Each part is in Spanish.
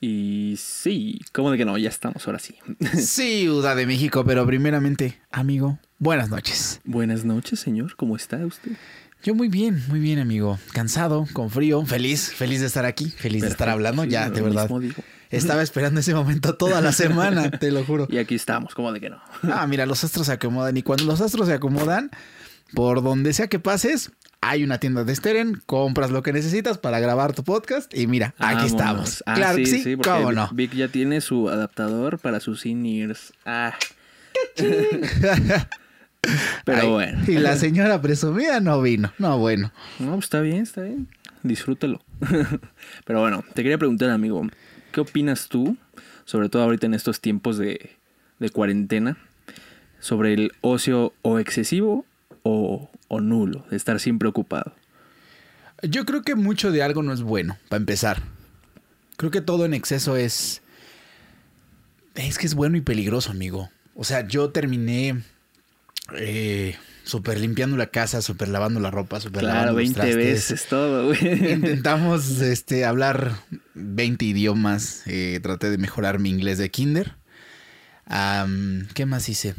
Y sí, ¿cómo de que no? Ya estamos, ahora sí. Ciudad de México, pero primeramente, amigo, buenas noches. Buenas noches, señor. ¿Cómo está usted? Yo muy bien, muy bien, amigo. Cansado, con frío, feliz, feliz de estar aquí, feliz de estar hablando. Sí, ya, de verdad. Estaba esperando ese momento toda la semana, te lo juro. Y aquí estamos, ¿cómo de que no? Ah, mira, los astros se acomodan y cuando los astros se acomodan, por donde sea que pases, hay una tienda de Steren, compras lo que necesitas para grabar tu podcast y mira, aquí estamos. Ah, claro que sí, cómo no. Vic ya tiene su adaptador para sus in-ears. Ah. Pero Ay, bueno. Y la señora presumida no vino. No, bueno. No, pues está bien, está bien. Disfrútalo. Pero bueno, te quería preguntar, amigo, ¿qué opinas tú, sobre todo ahorita en estos tiempos de, de cuarentena, sobre el ocio o excesivo o, o nulo, de estar siempre ocupado? Yo creo que mucho de algo no es bueno, para empezar. Creo que todo en exceso es. Es que es bueno y peligroso, amigo. O sea, yo terminé. Eh, super limpiando la casa, super lavando la ropa, super Claro, lavando los 20 trastes. veces todo, güey. Intentamos este, hablar 20 idiomas. eh, traté de mejorar mi inglés de kinder. ¿Qué más hice?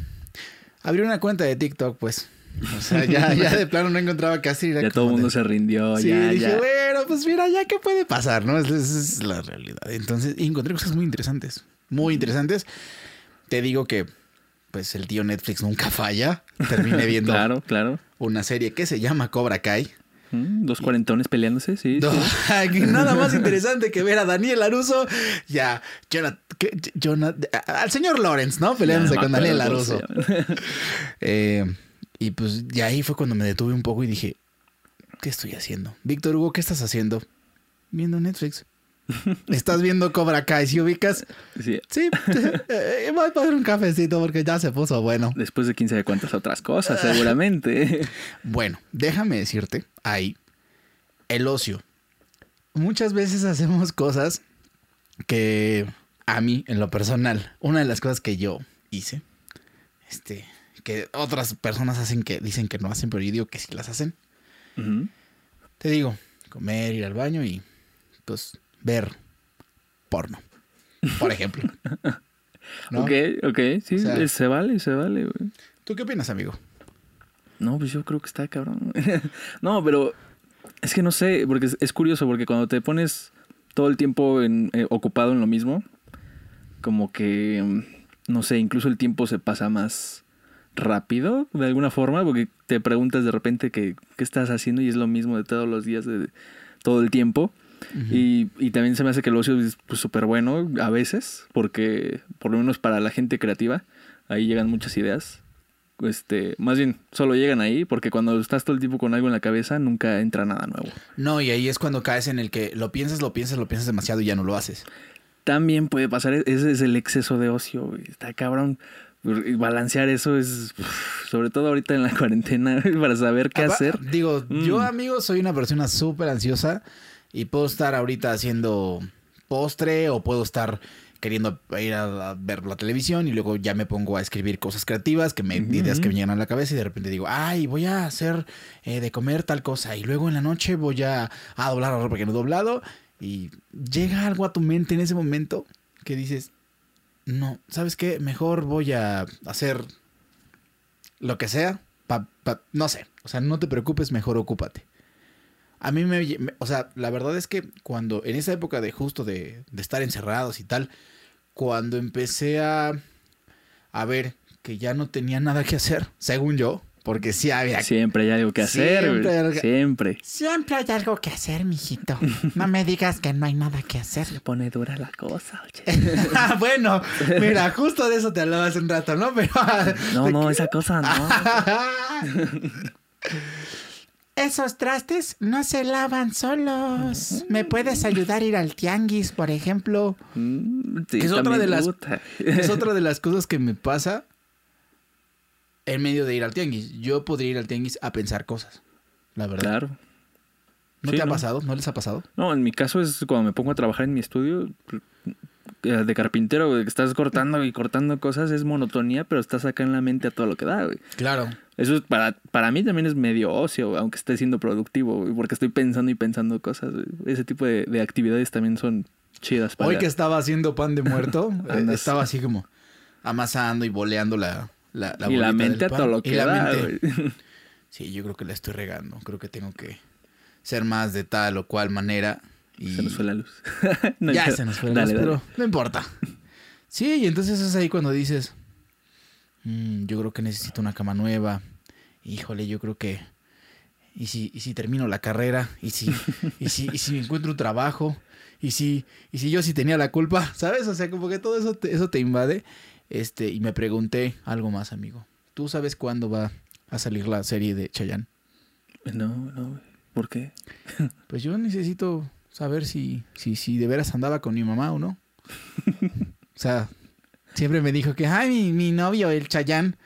Abrí una cuenta de TikTok, pues. O sea, ya, ya de plano no encontraba era Ya todo el mundo de- se rindió, Sí, ya, dije, ya. bueno, pues mira, ya qué puede pasar, ¿no? Esa es la realidad. Entonces, y encontré cosas muy interesantes. Muy interesantes. Te digo que, pues, el tío Netflix nunca falla. Terminé viendo Claro, claro. una serie que se llama Cobra Kai. Mm, Dos cuarentones peleándose, sí. No, sí. nada más interesante que ver a Daniel Laruso y a Jonat- ¿qué? Jonat- a- al señor Lawrence, ¿no? Peleándose Ya con Daniel llama. Eh, y pues de ahí fue cuando me detuve un poco y dije, ¿qué estoy haciendo? Víctor Hugo, ¿qué estás haciendo? Viendo Netflix. ¿Estás viendo Cobra Kai? ¿Si ubicas? Sí, Sí, eh, voy a poner un cafecito porque ya se puso bueno. Después de quién sabe cuántas otras cosas, seguramente. Bueno, déjame decirte, ahí, el ocio. Muchas veces hacemos cosas que a mí, en lo personal, una de las cosas que yo hice, este, que otras personas hacen que dicen que no hacen, pero yo digo que sí las hacen. Te digo, comer, ir al baño y pues ver porno, por ejemplo. ¿No? Ok, ok, sí, O sea- eh, se vale, se vale, güey. ¿Tú qué opinas, amigo? No, pues yo creo que está cabrón. no, pero es que no sé, porque es, es curioso, porque cuando te pones todo el tiempo en- eh, ocupado en lo mismo, como que, mm, no sé, incluso el tiempo se pasa más rápido, de alguna forma, porque te preguntas de repente que, qué estás haciendo y es lo mismo de todos los días, de todo el tiempo. Y, y también se me hace que el ocio es pues, súper bueno a veces, porque por lo menos para la gente creativa, ahí llegan muchas ideas. Este, más bien, solo llegan ahí, porque cuando estás todo el tiempo con algo en la cabeza, nunca entra nada nuevo. No, y ahí es cuando caes en el que lo piensas, lo piensas, lo piensas demasiado y ya no lo haces. También puede pasar, e-, ese es el exceso de ocio. Está cabrón. Balancear eso es, sobre todo ahorita en la cuarentena, para saber qué hacer. Digo, yo, Mm. amigo, soy una persona súper ansiosa y puedo estar ahorita haciendo postre o puedo estar queriendo ir a, a ver la televisión y luego ya me pongo a escribir cosas creativas, que me, Ujú, ideas que me llegan a la cabeza y de repente digo, ay, voy a hacer eh, de comer tal cosa y luego en la noche voy a, a doblar la ropa que no he doblado y llega algo a tu mente en ese momento que dices, no, ¿sabes qué? Mejor voy a hacer lo que sea, no sé, o sea, no te preocupes, mejor ocúpate. A mí me, o sea, la verdad es que cuando, en esa época de justo de estar encerrados y tal, cuando empecé a, a ver que ya no tenía nada que hacer, según yo, porque sí había... Siempre hay algo que hacer, Siempre hay algo Siempre. Siempre hay algo que hacer, mijito. No me digas que no hay nada que hacer. Se pone dura la cosa, oye. Ah, bueno, mira, justo de eso te hablaba hace un rato, ¿no? Pero... No, no, esa cosa no. Esos trastes no se lavan solos. ¿Me puedes ayudar a ir al tianguis, por ejemplo? Mm, sí, Es otra de las-. Es otra de las cosas que me pasa en medio de ir al tianguis. Yo podría ir al tianguis a pensar cosas, la verdad. Claro. ¿No Sí, te ha ¿no? pasado? ¿No les ha pasado? No, en mi caso es cuando me pongo a trabajar en mi estudio eh, de carpintero, güey, que estás cortando y cortando cosas, es monotonía, pero estás acá en la mente a todo lo que da, güey. Claro. Eso es para, para mí también es medio ocio, aunque esté siendo productivo, güey, porque estoy pensando y pensando cosas. güey. Ese tipo de, de actividades también son Chidas para... Hoy que estaba haciendo pan de muerto, eh, estaba así como amasando y boleando la, la, la y la mente a todo lo que da. Sí, yo creo que la estoy regando. Creo que tengo que ser más de tal o cual manera. Y Se nos fue la luz. No, ya se nos fue la dale, luz, dale. pero no importa. Sí, y entonces es ahí cuando dices, "Mm, yo creo que necesito una cama nueva. Híjole, yo creo que... ¿Y si, y si termino la carrera? ¿Y si, y si, y si encuentro un trabajo? ¿Y si, y si yo sí tenía la culpa? ¿Sabes? O sea, como que todo eso te, eso te invade. Este, y me pregunté algo más, amigo. ¿Tú sabes cuándo va a salir la serie de Chayanne? No, no. ¿Por qué? Pues yo necesito saber si, si, si de veras andaba con mi mamá o no. o sea, siempre me dijo que, ay, mi, mi novio, el Chayán.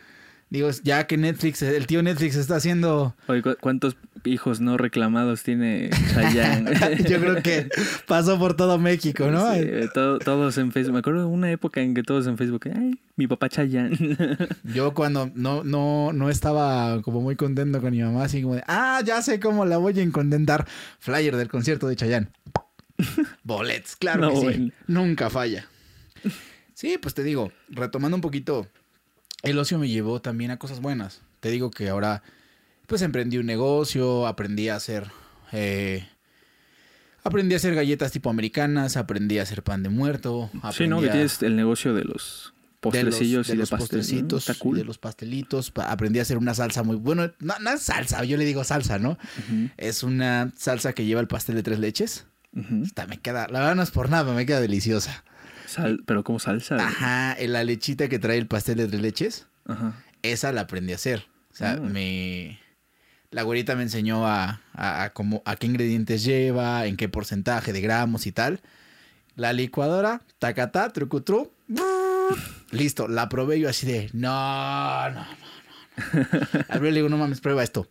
Digo, ya que Netflix, el tío Netflix está haciendo... Oye, ¿cu- ¿cuántos hijos no reclamados tiene Chayanne? yo creo que pasó por todo México, ¿no? Sí, eh, todo- todos en Facebook. Me acuerdo de una época en que todos en Facebook, ay, mi papá Chayanne. Yo cuando no, no, no estaba como muy contento con mi mamá, así como de, ah, ya sé cómo la voy a contentar. Flyer del concierto de Chayanne. Bolets, claro No, que sí. bueno. Nunca falla. Sí, pues te digo, retomando un poquito, el ocio me llevó también a cosas buenas. Te digo que ahora, pues emprendí un negocio, aprendí a hacer... eh, Aprendí a hacer galletas tipo americanas, aprendí a hacer pan de muerto. sí, ¿no? Que tienes el negocio de los postrecillos de y los, de de los pastel, ¿no? postrecitos Está cool. y de los pastelitos. Pa- Aprendí a hacer una salsa muy bueno. No, no es salsa, yo le digo salsa, ¿no? Es una salsa que lleva el pastel de tres leches. Esta me queda, la verdad no es por nada, me queda deliciosa. Sal- pero como salsa. Ajá, la lechita que trae el pastel de tres leches, Ajá. esa la aprendí a hacer. O sea, Ah. me... La güerita me enseñó a, a, a cómo- a qué ingredientes lleva, en qué porcentaje de gramos y tal. La licuadora, tacatá, trucutru. Listo, la probé yo así de, no, no, no, no. no". Al ver le digo, no mames, prueba esto.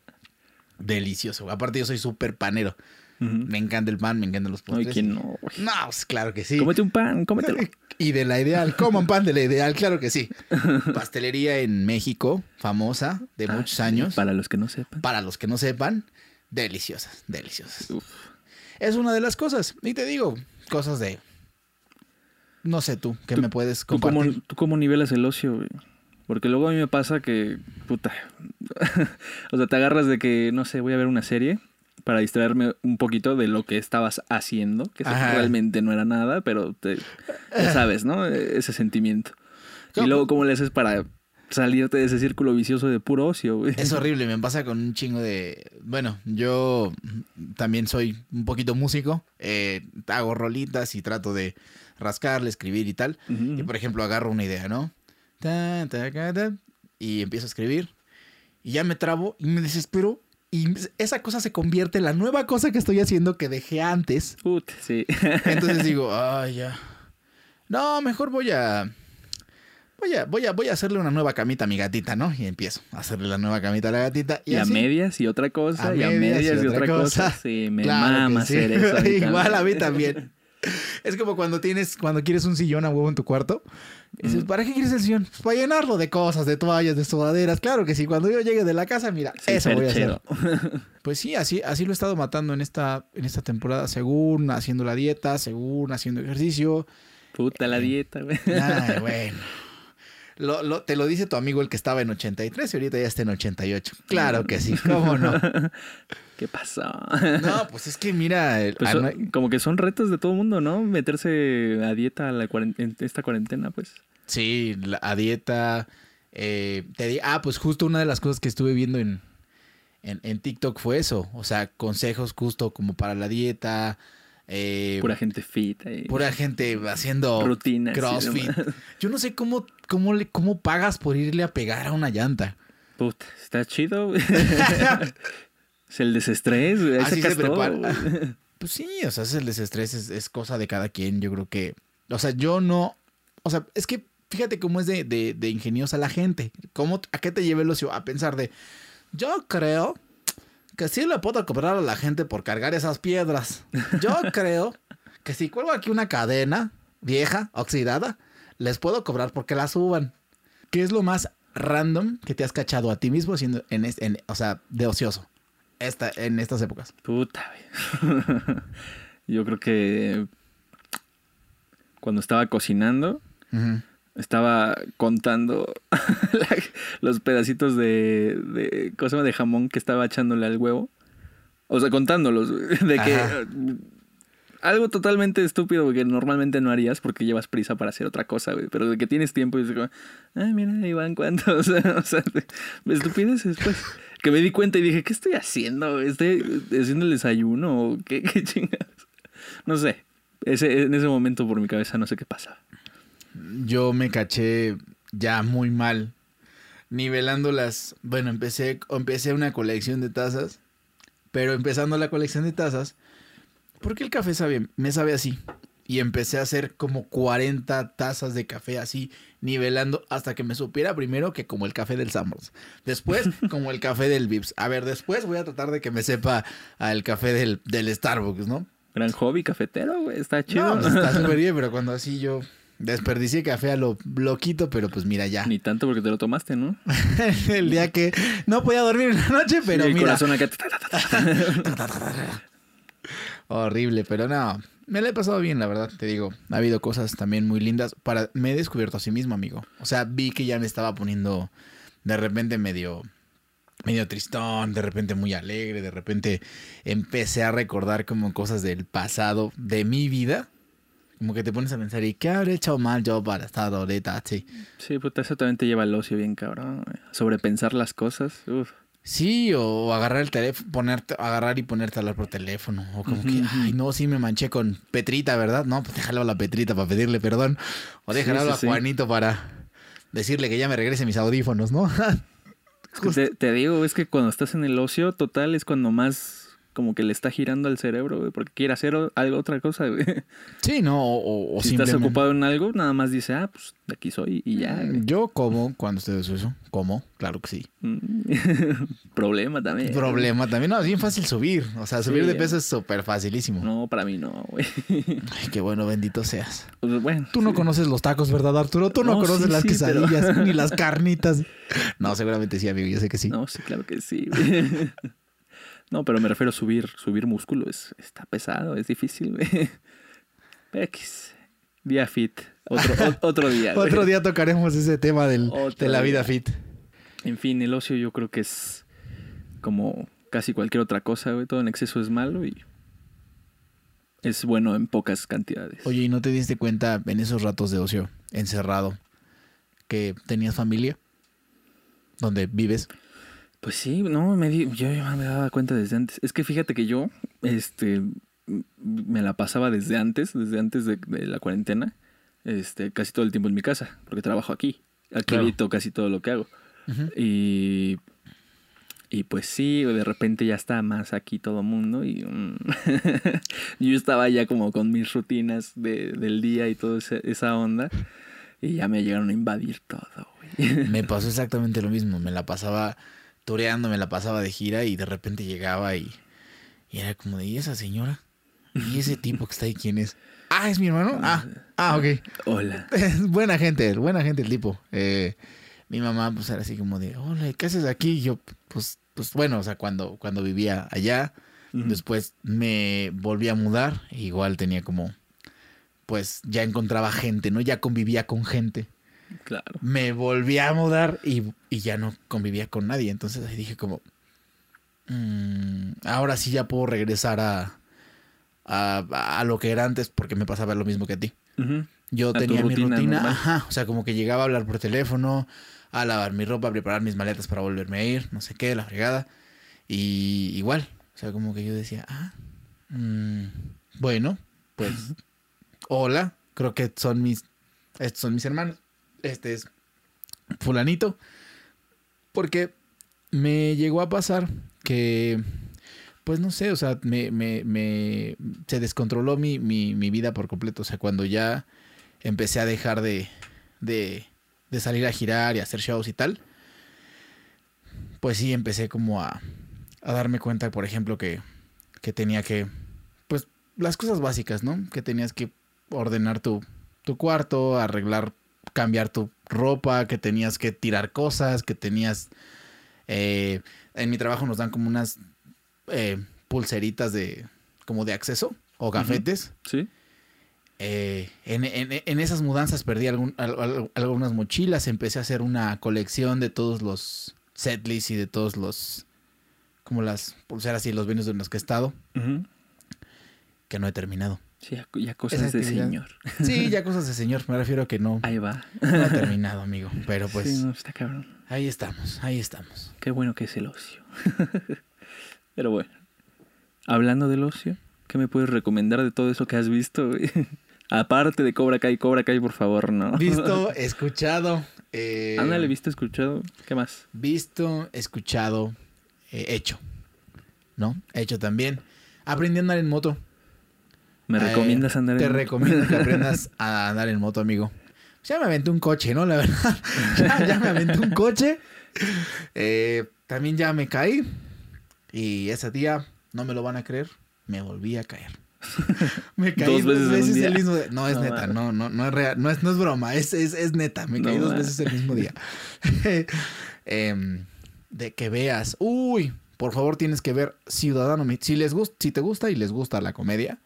Delicioso. Aparte yo soy súper panero. Me encanta el pan, me encantan los Ay, postres. ¿quién no, güey? No, pues claro que sí. Cómete un pan, cómetelo. Y de la ideal, coman pan de la ideal, claro que sí. Pastelería en México, famosa, de Ah, muchos años. Para los que no sepan. Para los que no sepan, deliciosas, deliciosas. Uf. Es una de las cosas. Y te digo, cosas de... No sé tú, ¿qué Tú- me puedes ¿Tú cómo, compartir? ¿Tú cómo nivelas el ocio, güey? Porque luego a mí me pasa que, puta, o sea, te agarras de que, no sé, voy a ver una serie para distraerme un poquito de lo que estabas haciendo, que Ajá. realmente no era nada, pero te, ya sabes, ¿no? Ese sentimiento. ¿Cómo? Y luego, ¿cómo le haces para salirte de ese círculo vicioso de puro ocio, güey? Es horrible, me pasa con un chingo de... Bueno, yo también soy un poquito músico, eh, hago rolitas y trato de rascarle, escribir y tal. Y por ejemplo, agarro una idea, ¿no? Ta, ta, ca, ta, y empiezo a escribir. Y ya me trabo y me desespero. Y esa cosa se convierte en la nueva cosa que estoy haciendo que dejé antes. Put, sí. Entonces digo, ay, ya. No, mejor voy a. Voy a, voy a, voy a hacerle una nueva camita a mi gatita, ¿no? Y empiezo a hacerle la nueva camita a la gatita. Y, Y, a medias y otra cosa, A y a medias y, otra cosa. Sí, me Claro mama sí. hacer eso. Igual a mí también. Es como cuando tienes, cuando quieres un sillón a huevo en tu cuarto. Dices, Mm. ¿para qué quieres el sillón? Pues para llenarlo de cosas, de toallas, de sudaderas. Claro que sí, cuando yo llegue de la casa, mira, Sí, eso voy a hacer. Pues sí, así, así lo he estado matando en esta, en esta temporada, según haciendo la dieta, según haciendo ejercicio. Puta la dieta, güey. Ay, bueno. Lo, lo- te lo dice tu amigo el que estaba en 83 y ahorita ya está en 88. Claro que sí, ¿cómo no? ¿Qué pasó? No, pues es que mira, Pues son- no- como que son retos de todo mundo, ¿no? Meterse a dieta a la cuaren- en esta cuarentena, pues. Sí, a dieta. eh, te di- ah, pues justo una de las cosas que estuve viendo en, en, en TikTok fue eso. O sea, consejos justo como para la dieta. Eh, Pura gente fit. pura gente haciendo Rutinas crossfit. Yo no sé cómo, cómo, le, cómo pagas por irle a pegar a una llanta. Puta, está chido, es el desestrés, Así se prepara. Pues sí, o sea, es el desestrés, es, es cosa de cada quien. Yo creo que. O sea, yo no. O sea, es que fíjate cómo es de, de, de ingeniosa la gente. ¿Cómo, ¿A qué te lleva el ocio? A pensar de. Yo creo que sí le puedo cobrar a la gente por cargar esas piedras. Yo creo que si cuelgo aquí una cadena vieja, oxidada, les puedo cobrar porque la suban. ¿Qué es lo más random que te has cachado a ti mismo siendo en, en- o sea, de ocioso esta, en estas épocas? Puta. Yo creo que. cuando estaba cocinando. Estaba contando la- los pedacitos de, de, ¿cómo se llama? de jamón que estaba echándole al huevo. O sea, contándolos, de que Ajá. algo totalmente estúpido que normalmente no harías porque llevas prisa para hacer otra cosa, güey, pero de que tienes tiempo y dices, como, ah, mira, ahí van cuántos, o sea, de- estupideces, pues. Que me di cuenta y dije, ¿qué estoy haciendo? ¿Estoy haciendo el desayuno o qué, qué chingas? No sé. Ese, en ese momento por mi cabeza no sé qué pasa. Yo me caché ya muy mal. Nivelando las. Bueno, empecé, empecé una colección de tazas. Pero empezando la colección de tazas. Porque el café sabe, me sabe así. Y empecé a hacer como 40 tazas de café así, nivelando hasta que me supiera primero que como el café del Summers. Después, como el café del Vips. A ver, después voy a tratar de que me sepa al café del, del Starbucks, ¿no? Gran hobby cafetero, güey. Está chido. No, está súper bien, pero cuando así yo desperdicié café a lo loquito, pero pues mira ya. Ni tanto porque te lo tomaste, ¿no? el día que no podía dormir en la noche, pero el mira. corazón acá. Horrible, pero no. Me la he pasado bien, la verdad, te digo. Ha habido cosas también muy lindas. Para, me he descubierto a sí mismo, amigo. O sea, vi que ya me estaba poniendo de repente medio, medio tristón, de repente muy alegre, de repente empecé a recordar como cosas del pasado, de mi vida. Como que te pones a pensar, ¿y qué habré hecho mal yo para estar ahorita así? Sí, puta, eso también te lleva al ocio bien, cabrón. Sobrepensar las cosas. Uf. Sí, o agarrar el teléfono, ponerte, agarrar y ponerte a hablar por teléfono. O como que, ay, no, sí me manché con Petrita, ¿verdad? No, pues déjale a la Petrita para pedirle perdón. O Sí, sí, a sí. Juanito para decirle que ya me regrese mis audífonos, ¿no? Es que te, te digo, es que cuando estás en el ocio total es cuando más como que le está girando al cerebro, güey, porque quiere hacer algo, otra cosa, güey. sí, no, o, o- si estás ocupado en algo, nada más dice, ah, pues de aquí soy y ya. güey. Yo como cuando estoy eso, como, claro que sí. Mm. Problema también. Problema también, no, es bien fácil subir. O sea, subir Sí, de eh. peso es súper facilísimo. No, para mí no, güey. Ay, qué bueno, bendito seas. Pues, bueno, Tú no sí. conoces los tacos, ¿verdad, Arturo? Tú no, No, conoces sí, las pero- quesadillas ni las carnitas. No, seguramente sí, amigo, yo sé que sí. No, sí, claro que sí. güey. No, pero me refiero a subir, subir músculo. Es, está pesado, es difícil, güey. X. Día fit. Otro, o- otro día. güey. Otro día tocaremos ese tema del, de la vida día. fit. En fin, el ocio yo creo que es como casi cualquier otra cosa, güey. Todo en exceso es malo y es bueno en pocas cantidades. Oye, ¿y no te diste cuenta en esos ratos de ocio, encerrado, que tenías familia? Donde vives. Pues sí, no, me di- yo ya me daba cuenta desde antes. Es que fíjate que yo, este, me la pasaba desde antes, desde antes de, de la cuarentena, este, casi todo el tiempo en mi casa, porque trabajo aquí. Aquí Claro. edito casi todo lo que hago. Y, y pues sí, de repente ya está más aquí todo mundo y mm, yo estaba ya como con mis rutinas de- del día y toda esa, esa onda y ya me llegaron a invadir todo, güey. Me pasó exactamente lo mismo. Me la pasaba me la pasaba de gira y de repente llegaba y, y era como de, ¿y esa señora? ¿Y ese tipo que está ahí quién es? Ah, es mi hermano. Ah, ah, ok. Hola. Buena gente, buena gente el tipo. Eh, mi mamá, pues era así como de, hola, ¿qué haces aquí? Y yo, pues, pues bueno, o sea, cuando, cuando vivía allá, después me volví a mudar, igual tenía como, pues ya encontraba gente, ¿no? Ya convivía con gente. Claro. Me volví a mudar y, y ya no convivía con nadie. Entonces ahí dije como, "Mm, ahora sí ya puedo regresar a, a, a lo que era antes porque me pasaba lo mismo que a ti. Yo A tenía mi rutina normal. ajá, o sea, como que llegaba a hablar por teléfono, a lavar mi ropa, a preparar mis maletas para volverme a ir, no sé qué, la fregada. Y igual, o sea, como que yo decía, ah, mm, bueno, pues, hola, creo que son mis, estos son mis hermanos, este es fulanito, porque me llegó a pasar que, pues no sé, o sea, me, se descontroló mi, mi, vida por completo, o sea, cuando ya empecé a dejar de, de, salir a girar y hacer shows y tal, pues sí, empecé como a, a darme cuenta, por ejemplo, que, que tenía que, pues, las cosas básicas, ¿no? Que tenías que ordenar tu, tu cuarto, arreglar, cambiar tu ropa, que tenías que tirar cosas, que tenías... eh, en mi trabajo nos dan como unas eh, pulseritas de como de acceso o gafetes. ¿Sí? eh, en, en- en esas mudanzas perdí algún- al- al- algunas mochilas. Empecé a hacer una colección de todos los setlists y de todos los. Como las pulseras y los venues en los que he estado. Que no he terminado. Sí, ya, cosas de señor. Sí, ya cosas de señor. Me refiero a que no, Ahí va. no he terminado, amigo. Pero pues Sí, no, está cabrón. ahí estamos, ahí estamos. Qué bueno que es el ocio. Pero bueno, hablando del ocio, ¿qué me puedes recomendar de todo eso que has visto? Aparte de Cobra Kai, Cobra Kai, por favor, no. Visto, escuchado. eh, Ándale, visto, escuchado. ¿Qué más? Visto, escuchado, eh, hecho. ¿No? Hecho también. Aprendí a andar en moto. ¿Me Eh, recomiendas andar Te en recomiendo que aprendas a andar en moto, amigo. Ya me aventé un coche, ¿no? La verdad. ya, ya me aventé un coche. Eh, también ya me caí. Y ese día, no me lo van a creer, me volví a caer. me caí Dos dos veces el mismo día. No, es No, neta, no, no, no es real, no es, no es broma, es, es, es neta. Me caí No, dos veces el mismo día. Em, de que veas. Uy, por favor tienes que ver Ciudadano. Si les gusta, si te gusta y les gusta la comedia,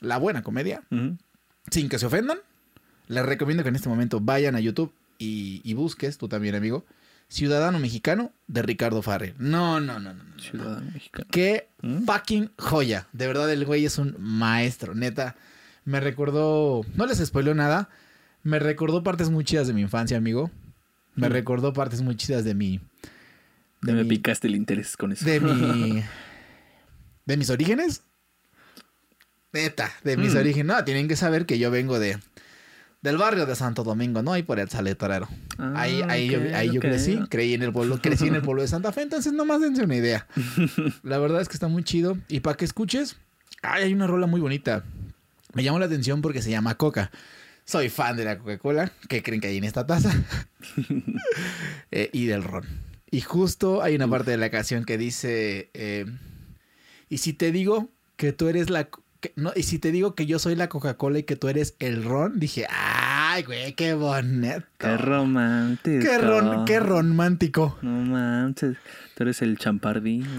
la buena comedia, sin que se ofendan, les recomiendo que en este momento vayan a YouTube y, y busques, tú también, amigo, Ciudadano Mexicano de Ricardo Farrell. No, no, no, no. no. Ciudadano mexicano. Qué ¿Mm? fucking joya. De verdad, el güey es un maestro, neta. Me recordó, no les spoiló nada, me recordó partes muy chidas de mi infancia, amigo. Me Mm. recordó partes muy chidas de mi... Ya me mi- picaste el interés con eso. de mi de mis orígenes neta de mis Mm. orígenes no tienen que saber que yo vengo de del barrio de Santo Domingo no ahí por el Saletorero Ah, ahí ahí yo, ahí yo crecí creí en el pueblo crecí en el pueblo de Santa Fe entonces nomás dense una idea. La verdad es que está muy chido. Y para que escuches ay, hay una rola muy bonita. Me llamó la atención porque se llama Coca. Soy fan de la Coca-Cola. ¿qué creen que hay en esta taza? Eh, y del ron. Y justo hay una parte de la canción que dice, eh, y si te digo que tú eres la... co- que- no, y si te digo que yo soy la Coca-Cola y que tú eres el ron, dije, ay, güey, qué bonito. Qué romántico. Qué ron, qué romántico. No manches, tú eres el champardí.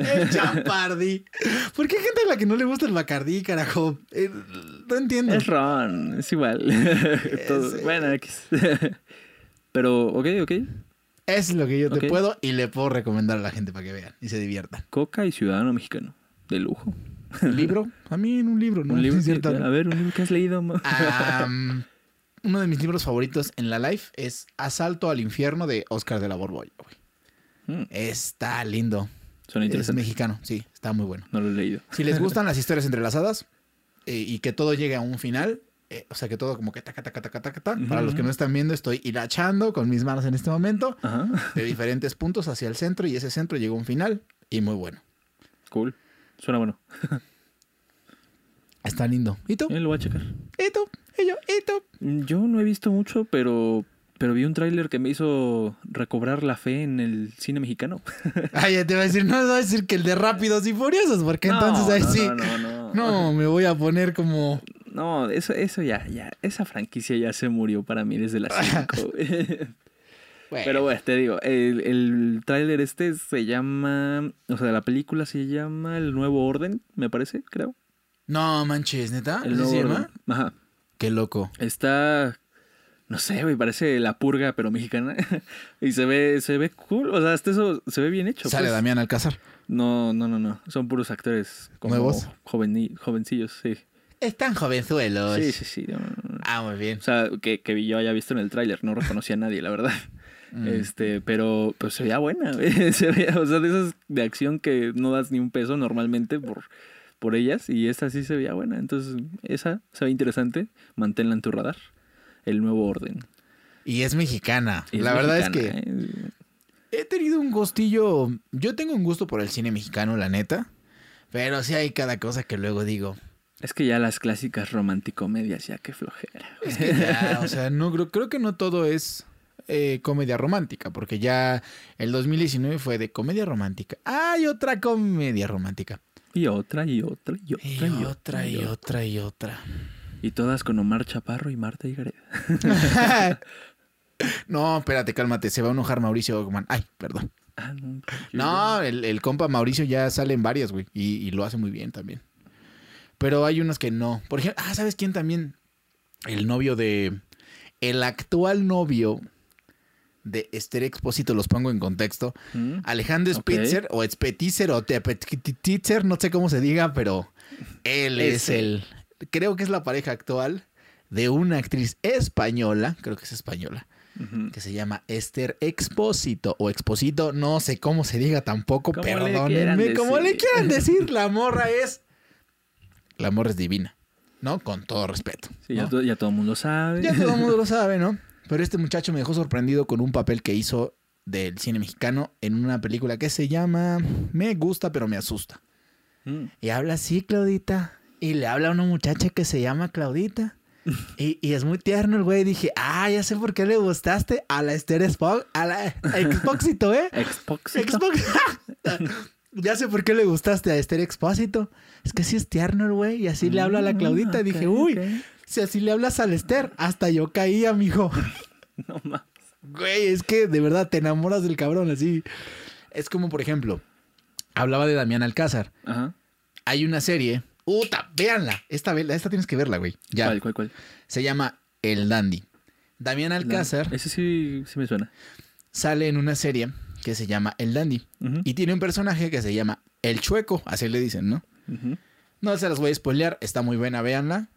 Mm. El champardí. ¿Por qué hay gente a la que no le gusta el bacardí, carajo? Eh, no entiendo. Es ron, es igual. Todo- Sí. Bueno. Pero, ok, ok. Es lo que yo te puedo y le puedo recomendar a la gente para que vean y se diviertan. Coca y Ciudadano Mexicano. De lujo. ¿Libro? A mí en un libro, ¿no? un libro. Es cierto. a ver, un libro que has leído. uno de mis libros favoritos en la life es Asalto al infierno de Oscar de la Borbolla. güey. Mm, Está lindo. Suena Es mexicano, sí, está muy bueno. No lo he leído. Si les gustan las historias entrelazadas eh, y que todo llegue a un final, eh, o sea que todo como que taca, taca, taca, taca, taca. Para los que no están viendo, estoy hilachando con mis manos en este momento de diferentes puntos hacia el centro y ese centro llegó a un final y muy bueno. Cool. Suena bueno. Está lindo. ¿Y tú? Eh, lo voy a checar. ¿Y tú? ¿Y yo? ¿Y tú? Yo no he visto mucho, pero, pero vi un tráiler que me hizo recobrar la fe en el cine mexicano. Ay, ya te va a decir, no, va a decir que el de Rápidos y Furiosos, porque entonces ahí no, sí. No, no, no. No, me voy a poner como. No, eso, eso ya, ya, esa franquicia ya se murió para mí desde las 5. Pero bueno, te digo, el, el tráiler este se llama, o sea, la película se llama El Nuevo Orden, me parece, creo. No manches, neta. El ¿Así Nuevo se Orden. llama? Ajá. Qué loco. Está, no sé, güey, parece la purga, pero mexicana. y se ve, se ve cool, o sea, hasta eso se ve bien hecho. Sale pues. Damián Alcázar. No, no, no, no, son puros actores como ¿Nuevos? joveni- jovencillos, sí. Están jovenzuelos. Sí, sí, sí. no, no, no. Ah, muy bien. O sea, que, que yo haya visto en el tráiler, no reconocía a nadie, la verdad. Mm. Este, pero pues se veía buena. Se veía, o sea, de esas de acción que no das ni un peso normalmente por, por ellas. Y esta sí se veía buena. Entonces, esa se ve interesante. Manténla en tu radar. El nuevo orden. Y es mexicana. Es la verdad es que ¿eh? he tenido un gustillo. Yo tengo un gusto por el cine mexicano, la neta. Pero sí hay cada cosa que luego digo. Es que ya las clásicas romanticomedias, ya que flojera. Es que ya, o sea, no creo, creo que no todo es eh, comedia romántica, porque ya el 2019 fue de comedia romántica. Hay otra comedia romántica. Y otra, y otra, y otra, Y otra, y otra, y otra. Y todas con Omar Chaparro y Marta y Gareda. no, espérate, cálmate. Se va a enojar Mauricio Ogman. Ay, perdón. Ah, no. el, el compa Mauricio ya sale en varias, güey. Y, y lo hace muy bien también. Pero hay unos que no. Por ejemplo, ah, ¿sabes quién también? El novio de. El actual novio de Esther Expósito, los pongo en contexto. Mm. Alejandro. Spitzer o Spetitzer o Tepetitzer, no sé cómo se diga, pero él es el. Creo que es la pareja actual de una actriz española, creo que es española, que se llama Esther Expósito o Exposito, no sé cómo se diga tampoco, Como perdónenme, como le quieran decir, la morra es. La morra es divina, ¿no? Con todo respeto. Sí, ¿no? ya, to- ya todo el mundo sabe. Ya todo el mundo lo sabe, ¿no? Pero este muchacho me dejó sorprendido con un papel que hizo del cine mexicano en una película que se llama Me gusta pero me asusta. Mm. Y habla así, Claudita. Y le habla a una muchacha que se llama Claudita. Y, y es muy tierno el güey. Dije, ah, ya sé por qué le gustaste a la Esther Spock, a la Expósito, ¿eh? Xbox. ya sé por qué le gustaste a Esther Expósito. Es que sí es tierno el güey. Y así le habla a la Claudita. Mm, Dije, uy. Si así le hablas al Esther, hasta yo caía, mijo. No más. Güey, es que de verdad te enamoras del cabrón así. Es como, por ejemplo, hablaba de Damián Alcázar. Ajá. Hay una serie. ¡Uta! Véanla. Esta, esta tienes que verla, güey. Ya. ¿Cuál, cuál, cuál? Se llama El Dandy. Damián Alcázar Ese sí, sí me suena. sale en una serie que se llama El Dandy. Y tiene un personaje que se llama El Chueco. Así le dicen, ¿no? No se las voy a spoilear. Está muy buena, véanla.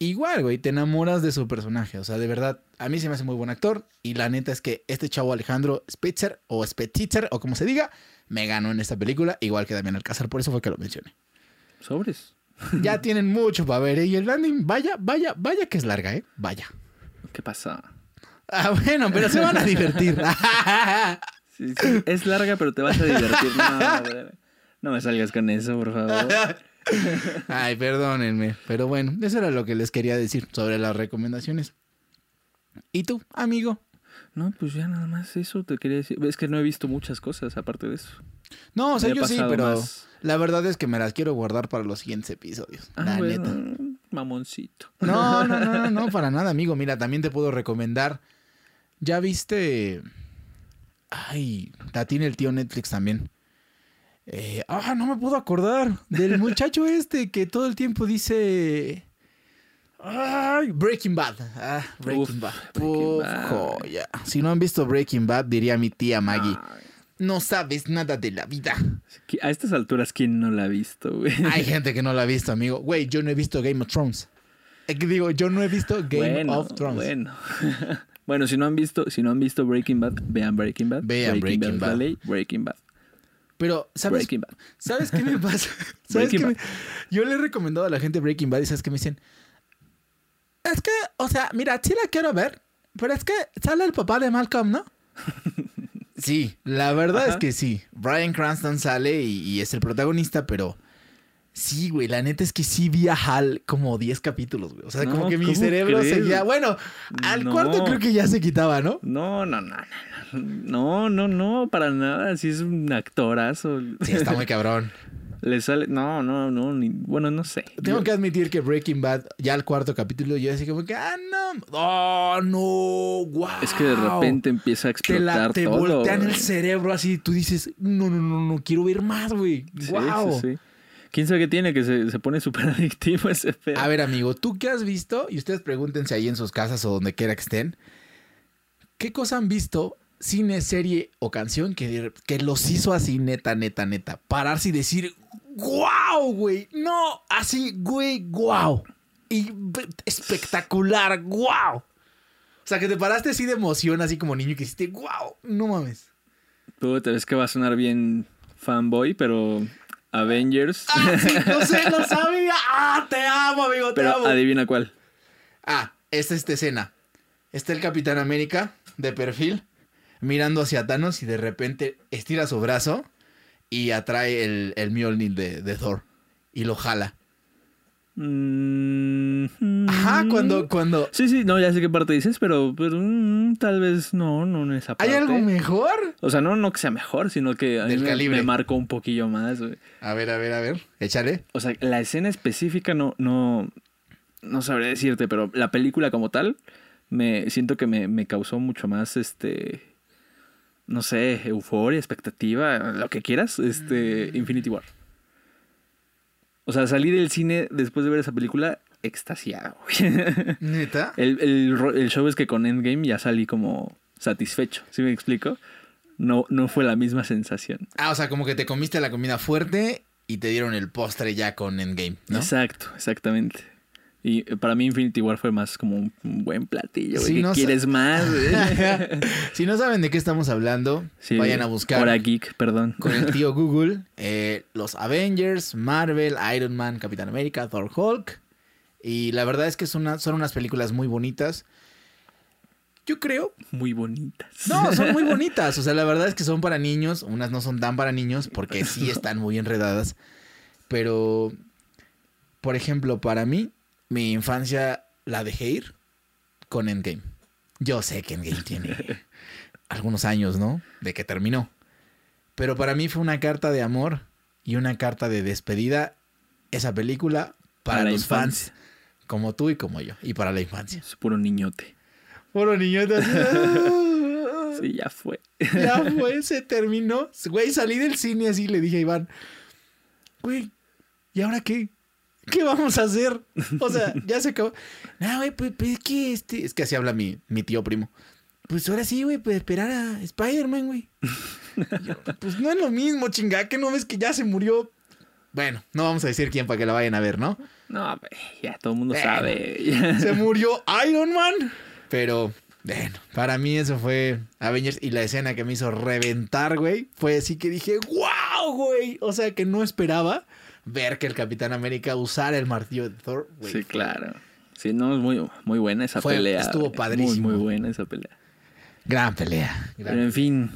Igual, güey, te enamoras de su personaje. O sea, de verdad, a mí se me hace muy buen actor. Y la neta es que este chavo Alejandro Spitzer o Spetitzer o como se diga, me ganó en esta película, igual que Damián Alcázar. Por eso fue que lo mencioné. Sobres. Ya tienen mucho para ver, ¿eh? Y el landing, vaya, vaya, vaya que es larga, ¿eh? Vaya. ¿Qué pasa? Ah, bueno, pero se van a divertir. Sí, sí, Es larga, pero te vas a divertir. No, no me salgas con eso, por favor. Ay, perdónenme. Pero bueno, eso era lo que les quería decir sobre las recomendaciones. ¿Y tú, amigo? No, pues ya nada más eso te quería decir. Es que no he visto muchas cosas aparte de eso. No, o sea, yo sí, pero más. la verdad es que me las quiero guardar para los siguientes episodios. Ah, la bueno, neta. mamoncito. No, no, no, no, no, para nada, amigo. Mira, también te puedo recomendar. ¿Ya viste? Ay, la tiene el tío Netflix también. Eh, ah, no me puedo acordar del muchacho este que todo el tiempo dice. Ay, Breaking Bad. Ah, Breaking Uf, Bad. Breaking Bad. Si no han visto Breaking Bad, diría mi tía Maggie. Ay, No sabes nada de la vida. A estas alturas, ¿quién no la ha visto, güey? Hay gente que no la ha visto, amigo. Güey, yo no he visto Game of Thrones. Eh, que Digo, yo no he visto Game bueno, of Thrones. Bueno. bueno, si no han visto, si no han visto Breaking Bad, vean Breaking Bad. Vean Breaking es la Bad. ley, Breaking Bad. Pero, ¿sabes, Breaking Bad. ¿sabes qué me pasa? ¿Sabes qué me-. Yo le he recomendado a la gente Breaking Bad y ¿sabes qué me dicen? Es que, o sea, mira, sí la quiero ver, pero es que sale el papá de Malcolm, ¿no? sí, la verdad Ajá. es que sí. Brian Cranston sale y, y es el protagonista, pero... Sí, güey, la neta es que sí vi a Hal como 10 capítulos, güey. O sea, como que mi ¿cómo cerebro crees? seguía... Bueno, al No. cuarto creo que ya se quitaba, ¿no? No, no, no, no, no, no, no, para nada. Si es un actorazo. Sí, está muy cabrón. Le sale, no, no, no, ni, bueno, no sé. Tengo Yo- que admitir que Breaking Bad, ya al cuarto capítulo, yo así como que, ah, no, oh, no, wow. Es que de repente empieza a te, explotar la, te todo. voltean el cerebro así, tú dices, no, no, no, no, quiero ver más, güey. Sí, wow. sí, sí. ¿Quién sabe qué tiene? Que se, se pone súper adictivo ese pedo. A ver, amigo, ¿tú qué has visto? Y ustedes pregúntense ahí en sus casas o donde quiera que estén. ¿Qué cosa han visto, cine, serie o canción que, que los hizo así, neta, neta, neta? Pararse y decir, wow, güey. No, así, güey, wow. Y espectacular, wow. O sea, que te paraste así de emoción, así como niño, y que hiciste, wow, no mames. Puta, es que va a sonar bien fanboy, pero Avengers. Ah, sí, no sé, lo sabía. Ah, te amo, amigo, te pero amo. adivina cuál. Ah, esta es esta escena. Está el Capitán América de perfil mirando hacia Thanos y de repente estira su brazo y atrae el, el Mjolnir de, de Thor y lo jala. Mm, Ajá, cuando, cuando... Sí, sí, no, ya sé qué parte dices, pero, pero mm, tal vez no, no en esa parte. ¿Hay algo mejor? O sea, no, no que sea mejor, sino que a Del me, calibre. me marcó un poquillo más, güey. A ver, a ver, a ver. Échale. O sea, la escena específica no, no, no sabré decirte, pero la película como tal, me siento que me, me causó mucho más, este, no sé, euforia, expectativa, lo que quieras, este, Infinity War. O sea, salí del cine después de ver esa película extasiado, güey. ¿Neta? El, el show es que con Endgame ya salí como satisfecho. ¿Sí me explico? No, no fue la misma sensación. Ah, o sea, como que te comiste la comida fuerte y te dieron el postre ya con Endgame, ¿no? Exacto, exactamente. Y eh, para mí Infinity War fue más como un, buen platillo, güey. Sí, ¿Qué no sa- quieres más? si no saben de qué estamos hablando, Sí, vayan a buscar Hora geek, perdón. con el tío Google eh, los Avengers, Marvel, Iron Man, Capitán América, Thor Hulk. Y la verdad es que son, una- son unas películas muy bonitas. Yo creo. Muy bonitas. No, son muy bonitas. O sea, la verdad es que son para niños. Unas no son tan para niños porque sí están muy enredadas. Pero, por ejemplo, para mí, mi infancia la dejé ir con Endgame. Yo sé que Endgame tiene algunos años, ¿no? De que terminó. Pero para mí fue una carta de amor y una carta de despedida esa película para, los fans como tú y como yo. Y para la infancia. Es puro niñote. Puro niñote. Sí, ya fue. Ya fue, se terminó. Güey, salí del cine así y le dije a Iván, güey, ¿y ahora qué? ¿Qué vamos a hacer? O sea, ya se acabó. No, güey, pues, pues, es que este... Es que así habla mi, mi tío primo. Pues ahora sí, güey, pues esperar a Spider-Man, güey. Pues no es lo mismo, chinga, que no ves que ya se murió. Bueno, no vamos a decir quién para que la vayan a ver, ¿no? No, ya todo el mundo Bueno. sabe. Se murió Iron Man. Pero, bueno, para mí eso fue Avengers. Y la escena que me hizo reventar, güey, fue así que dije, wow, güey. O sea, que no esperaba ver que el Capitán América usara el martillo de Thor. Sí, claro. Sí, no, es muy, muy buena esa Fue- pelea. estuvo padrísimo. Muy, muy buena esa pelea. Gran pelea. gran- Pero en fin,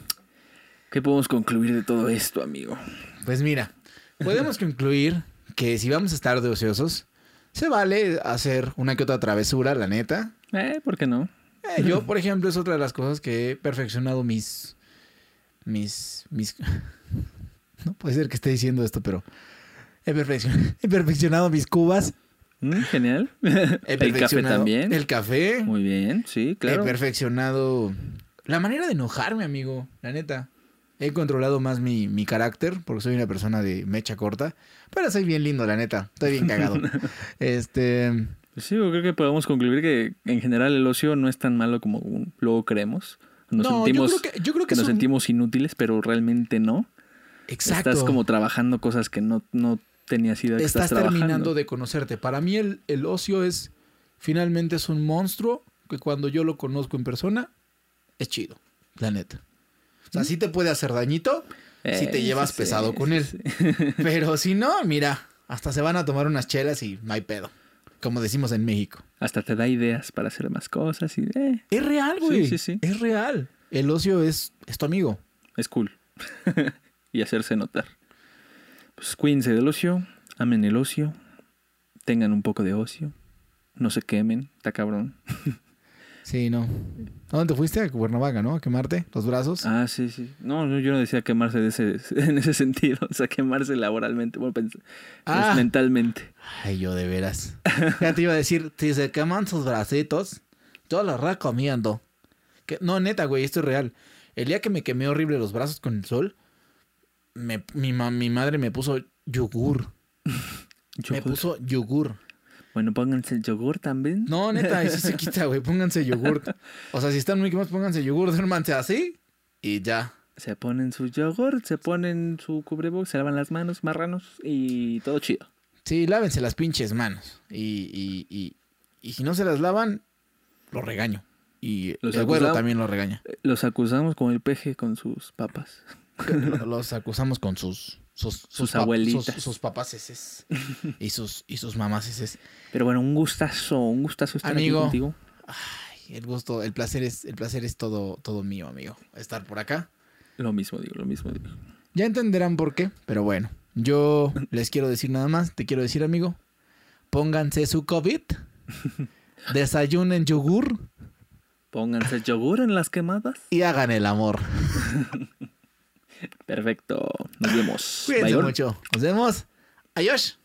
¿qué podemos concluir de todo esto, amigo? Pues mira, podemos concluir que si vamos a estar de ociosos, se vale hacer una que otra travesura, la neta. Eh, ¿por qué no? Eh, yo, por ejemplo, es otra de las cosas que he perfeccionado mis. Mis. mis no puede ser que esté diciendo esto, pero. He, perfeccion- he perfeccionado mis cubas. Mm, genial. He El café también. El café. Muy bien, sí, claro. He perfeccionado. La manera de enojarme, amigo. La neta. He controlado más mi, mi carácter, porque soy una persona de mecha corta. Pero soy bien lindo, la neta. Estoy bien cagado. este. Pues sí, yo creo que podemos concluir que en general el ocio no es tan malo como luego creemos. Nos no, sentimos, yo creo que, yo creo que que nos son- sentimos inútiles, pero realmente no. Exacto. Estás como trabajando cosas que no, no tenías idea que estás estás, trabajando. terminando de conocerte. Para mí el, el ocio es, finalmente es un monstruo que cuando yo lo conozco en persona, es chido, la neta. O sea, sí te puede hacer dañito si te Eh, llevas sí, pesado sí, con él. sí. Pero si no, mira, hasta se van a tomar unas chelas y no hay pedo. Como decimos en México. Hasta te da ideas para hacer más cosas y eh, Es real, güey. Sí, sí, sí. Es real. El ocio es, es tu amigo. es cool. y hacerse notar. Pues cuídense del ocio, amen el ocio, tengan un poco de ocio, no se quemen, está cabrón. Sí, no. ¿A dónde te fuiste? A Cuernavaca, ¿no? A quemarte los brazos. Ah, sí, sí. No, yo no decía quemarse de ese, en ese sentido, o sea, quemarse laboralmente, bueno, pens- Ah. es mentalmente. Ay, yo de veras. Ya te iba a decir, si se queman sus bracitos, yo los recomiendo. Que, no, neta, güey, esto es real. El día que me quemé horrible los brazos con el sol, me- mi, ma- mi madre me puso yogur. Me puso yogur. Bueno, pónganse el yogur también. No, neta, eso se quita, güey. Pónganse yogur. O sea, si están muy quemados, pónganse yogur, duérmanse así y ya. Se ponen su yogur, se ponen su cubrebocas, se lavan las manos, marranos y todo chido. Sí, lávense las pinches manos. Y, y, y, y si no se las lavan, lo regaño. Y Los el güero también lo regaña. Eh, Los acusamos como el peje con sus papas. Lo- Los acusamos con sus sus, Sus abuelitas. sus, sus papás y sus y sus mamás Pero bueno, un gustazo, un gustazo estar Amigo. aquí contigo. Ay, el gusto, el placer es el placer es todo todo mío, amigo. Estar por acá. Lo mismo digo, lo mismo digo. Ya entenderán por qué, pero bueno, yo les quiero decir nada más, te quiero decir, amigo, pónganse su COVID, desayunen yogur Pónganse yogur en las quemadas. y hagan el amor. Perfecto. Nos vemos. Cuídense Bye, mucho. Nos vemos. Adiós.